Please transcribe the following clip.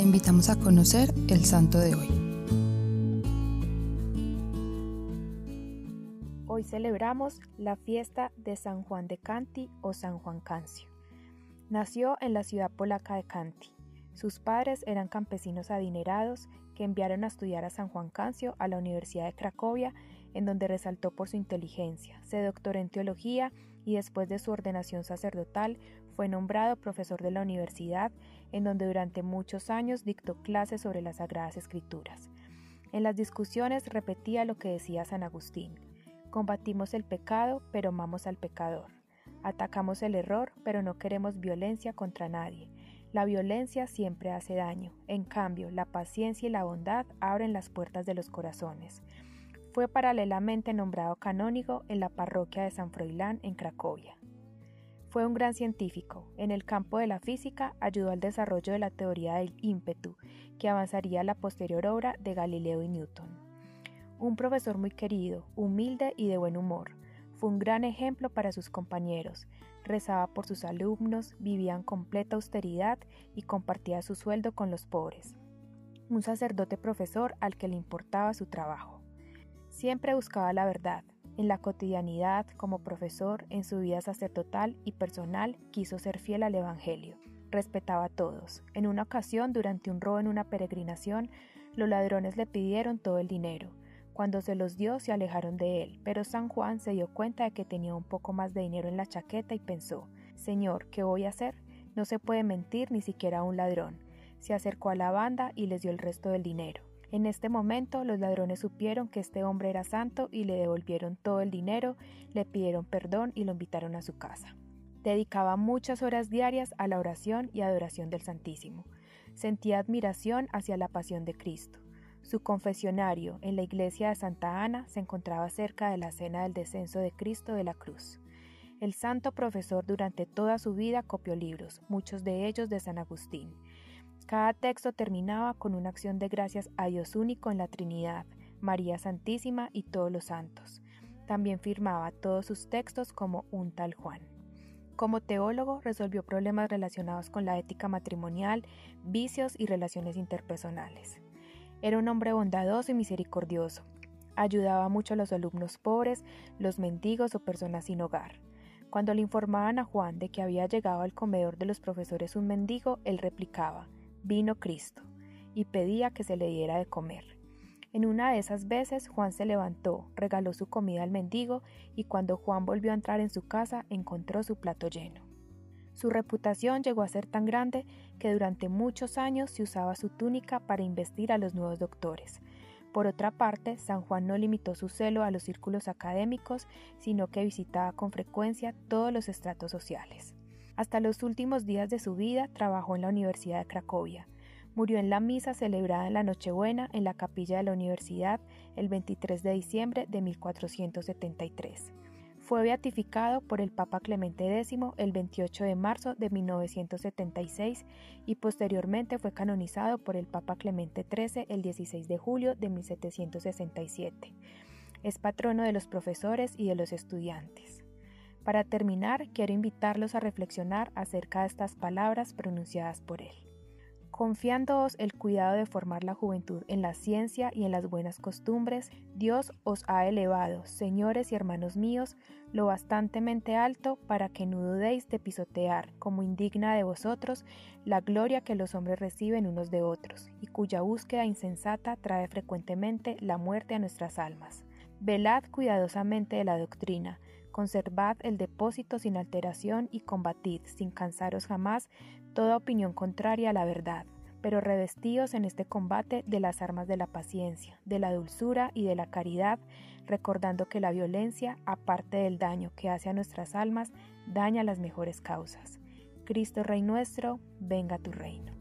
te invitamos a conocer el santo de hoy. Hoy celebramos la fiesta de San Juan de Canti o San Juan Cancio. Nació en la ciudad polaca de Canti. Sus padres eran campesinos adinerados que enviaron a estudiar a San Juan Cancio a la Universidad de Cracovia, en donde resaltó por su inteligencia. Se doctoró en teología y después de su ordenación sacerdotal fue nombrado profesor de la universidad, en donde durante muchos años dictó clases sobre las Sagradas Escrituras. En las discusiones repetía lo que decía San Agustín. Combatimos el pecado, pero amamos al pecador. Atacamos el error, pero no queremos violencia contra nadie. La violencia siempre hace daño. En cambio, la paciencia y la bondad abren las puertas de los corazones. Fue paralelamente nombrado canónigo en la parroquia de San Froilán en Cracovia. Fue un gran científico. En el campo de la física ayudó al desarrollo de la teoría del ímpetu, que avanzaría a la posterior obra de Galileo y Newton. Un profesor muy querido, humilde y de buen humor. Fue un gran ejemplo para sus compañeros. Rezaba por sus alumnos, vivía en completa austeridad y compartía su sueldo con los pobres. Un sacerdote profesor al que le importaba su trabajo. Siempre buscaba la verdad, en la cotidianidad, como profesor, en su vida sacerdotal y personal, quiso ser fiel al Evangelio. Respetaba a todos. En una ocasión, durante un robo en una peregrinación, los ladrones le pidieron todo el dinero. Cuando se los dio, se alejaron de él, pero San Juan se dio cuenta de que tenía un poco más de dinero en la chaqueta y pensó, Señor, ¿qué voy a hacer? No se puede mentir ni siquiera a un ladrón. Se acercó a la banda y les dio el resto del dinero. En este momento los ladrones supieron que este hombre era santo y le devolvieron todo el dinero, le pidieron perdón y lo invitaron a su casa. Dedicaba muchas horas diarias a la oración y adoración del Santísimo. Sentía admiración hacia la pasión de Cristo. Su confesionario en la iglesia de Santa Ana se encontraba cerca de la cena del descenso de Cristo de la cruz. El santo profesor durante toda su vida copió libros, muchos de ellos de San Agustín. Cada texto terminaba con una acción de gracias a Dios único en la Trinidad, María Santísima y todos los santos. También firmaba todos sus textos como un tal Juan. Como teólogo resolvió problemas relacionados con la ética matrimonial, vicios y relaciones interpersonales. Era un hombre bondadoso y misericordioso. Ayudaba mucho a los alumnos pobres, los mendigos o personas sin hogar. Cuando le informaban a Juan de que había llegado al comedor de los profesores un mendigo, él replicaba, vino Cristo, y pedía que se le diera de comer. En una de esas veces Juan se levantó, regaló su comida al mendigo, y cuando Juan volvió a entrar en su casa encontró su plato lleno. Su reputación llegó a ser tan grande que durante muchos años se usaba su túnica para investir a los nuevos doctores. Por otra parte, San Juan no limitó su celo a los círculos académicos, sino que visitaba con frecuencia todos los estratos sociales. Hasta los últimos días de su vida trabajó en la Universidad de Cracovia. Murió en la misa celebrada en la Nochebuena en la capilla de la universidad el 23 de diciembre de 1473. Fue beatificado por el Papa Clemente X el 28 de marzo de 1976 y posteriormente fue canonizado por el Papa Clemente XIII el 16 de julio de 1767. Es patrono de los profesores y de los estudiantes. Para terminar, quiero invitarlos a reflexionar acerca de estas palabras pronunciadas por él. Confiándoos el cuidado de formar la juventud en la ciencia y en las buenas costumbres, Dios os ha elevado, señores y hermanos míos, lo bastantemente alto para que no dudéis de pisotear, como indigna de vosotros, la gloria que los hombres reciben unos de otros, y cuya búsqueda insensata trae frecuentemente la muerte a nuestras almas. Velad cuidadosamente de la doctrina, Conservad el depósito sin alteración y combatid, sin cansaros jamás, toda opinión contraria a la verdad, pero revestíos en este combate de las armas de la paciencia, de la dulzura y de la caridad, recordando que la violencia, aparte del daño que hace a nuestras almas, daña las mejores causas. Cristo Rey nuestro, venga tu reino.